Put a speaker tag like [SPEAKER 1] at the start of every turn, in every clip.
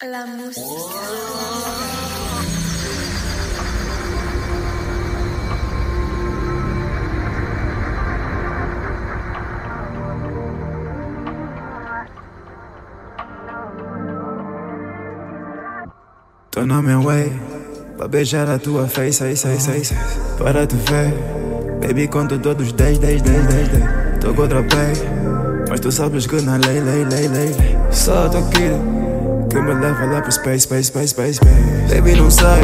[SPEAKER 1] La música.
[SPEAKER 2] Tô no meu way Pra beijar a tua face, face, face, face Para te ver Baby, conto todos 10, 10, 10, 10, 10 Tô contra pay Mas tu sabes que na lei, lei, lei, lei. Só tô aqui Que me leva lá pro space, space, space, space, space. Baby, não sai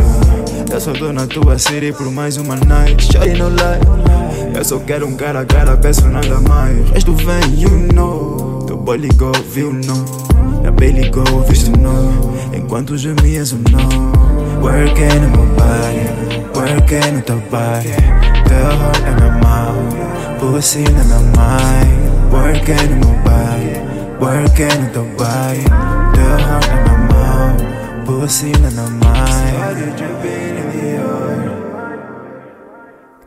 [SPEAKER 2] Eu só tô na tua city por mais uma night. Shawty no lie. Eu só quero um cara a cara, peço nada mais. Resto vem, you know. Teu boy ligou, viu, não? A baby ligou, visto não. Enquanto gemias o não. Working in my body. Working no teu body. Teu heart na minha mão. Pussy na minha mind. Working in my body. Working no teu body Teu heart na minha mão Pussy na minha mind Body dripping in the air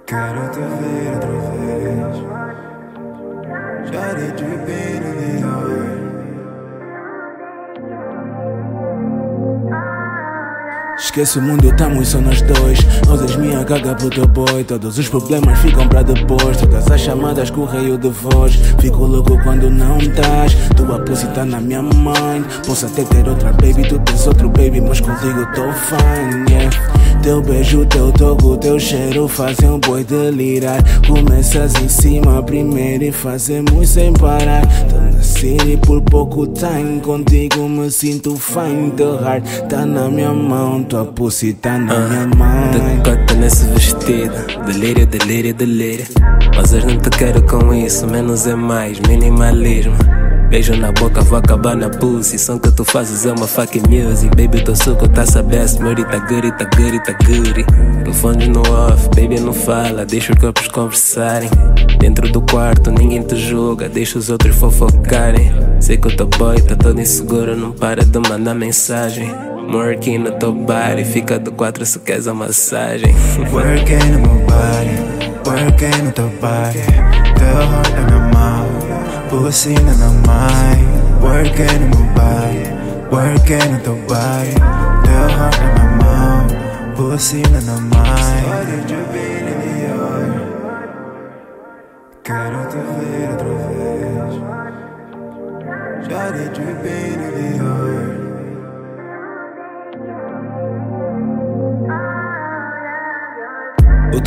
[SPEAKER 2] Quero te ver outra vez Body dripping in the air
[SPEAKER 3] Esquece o mundo, estamos só nós dois. Rosas minha caga pro teu boy. Todos os problemas ficam pra depois. Todas as chamadas correio de voz. Fico louco quando não estás. Tua pussy tá na minha mind. Posso até ter outra baby, tu tens outro mas contigo tô fine, yeah. Teu beijo, teu toco, teu cheiro fazem um boi delirar. Começas em cima primeiro e fazemos sem parar. Tô na city por pouco time, contigo me sinto fine. Teu heart tá na minha mão, tua pussy tá na minha mão.
[SPEAKER 4] Decota nesse vestido, delírio, delírio, delírio. Mas hoje não te quero com isso, menos é mais, minimalismo. Beijo na boca, vou acabar na pussy. Som que tu fazes é uma fucking music. Baby, teu suco tá sabendo, meu tá good, tá good, tá good. Telefones no off, baby não fala, deixa os corpos conversarem. Dentro do quarto, ninguém te julga, deixa os outros fofocarem. Sei que o teu boy tá todo inseguro, não para de mandar mensagem. Working no teu body, fica do quatro se queres a massagem.
[SPEAKER 2] Working in my body, working no teu body Teu heart na minha mão, pussy na minha mind Working in my body, working no teu body Teu heart na minha mão, pussy na minha in the air Quero te ver outra vez. Body dripping in the air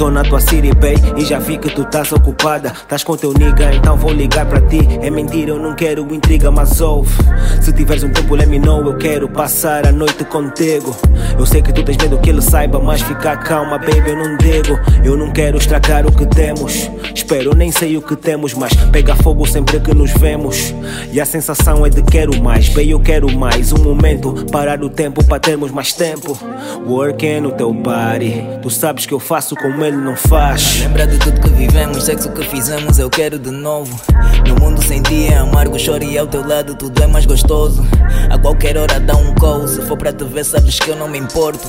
[SPEAKER 5] tô na tua city, bay, e já vi que tu estás ocupada. Estás com teu nigga, então vou ligar para ti. É mentira, eu não quero intriga, mas ouve. Se tiveres um tempo, let me know. Eu quero passar a noite contigo. Eu sei que tu tens medo que ele saiba, mas fica calma, baby, eu não digo. Eu não quero estragar o que temos. Espero, nem sei o que temos, mas pega fogo sempre que nos vemos. E a sensação é de quero mais, bem, eu quero mais. Um momento, parar o tempo para termos mais tempo. Working no teu body, tu sabes que eu faço como ele não faz.
[SPEAKER 6] Lembra de tudo que vivemos, sexo que fizemos, eu quero de novo. Meu mundo sem ti é amargo, choro e ao teu lado tudo é mais gostoso. A qualquer hora dá um call, se for para te ver, sabes que eu não me importo.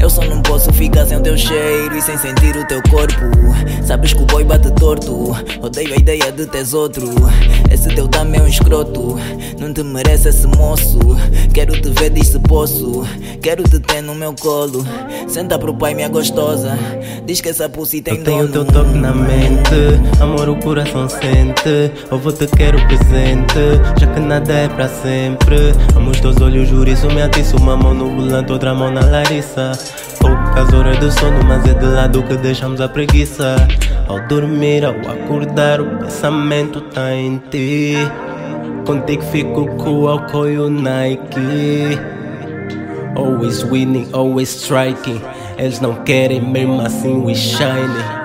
[SPEAKER 6] Eu só não posso ficar sem o teu cheiro e sem sentir o teu corpo. Sabes que o boy bate torto, odeio a ideia de teres outro. Esse teu dame é um escroto, não te merece esse moço. Quero te ver, diz se posso. Quero te ter no meu colo. Senta pro pai, minha gostosa. Diz que essa pussy tem
[SPEAKER 7] Eu tenho o teu toque na mente. Amor, o coração sente. Eu vou te quero presente. Já que nada é pra sempre. Amo os teus olhos, juro isso me atiça. Uma mão no volante, outra mão na Larissa. Poucas horas de sono, mas é de lado que deixamos a preguiça. Ao dormir, ao acordar, o pensamento tá em ti. Contigo fico com o álcool e o Nike. Always winning, always striking. Eles não querem mesmo assim we shining.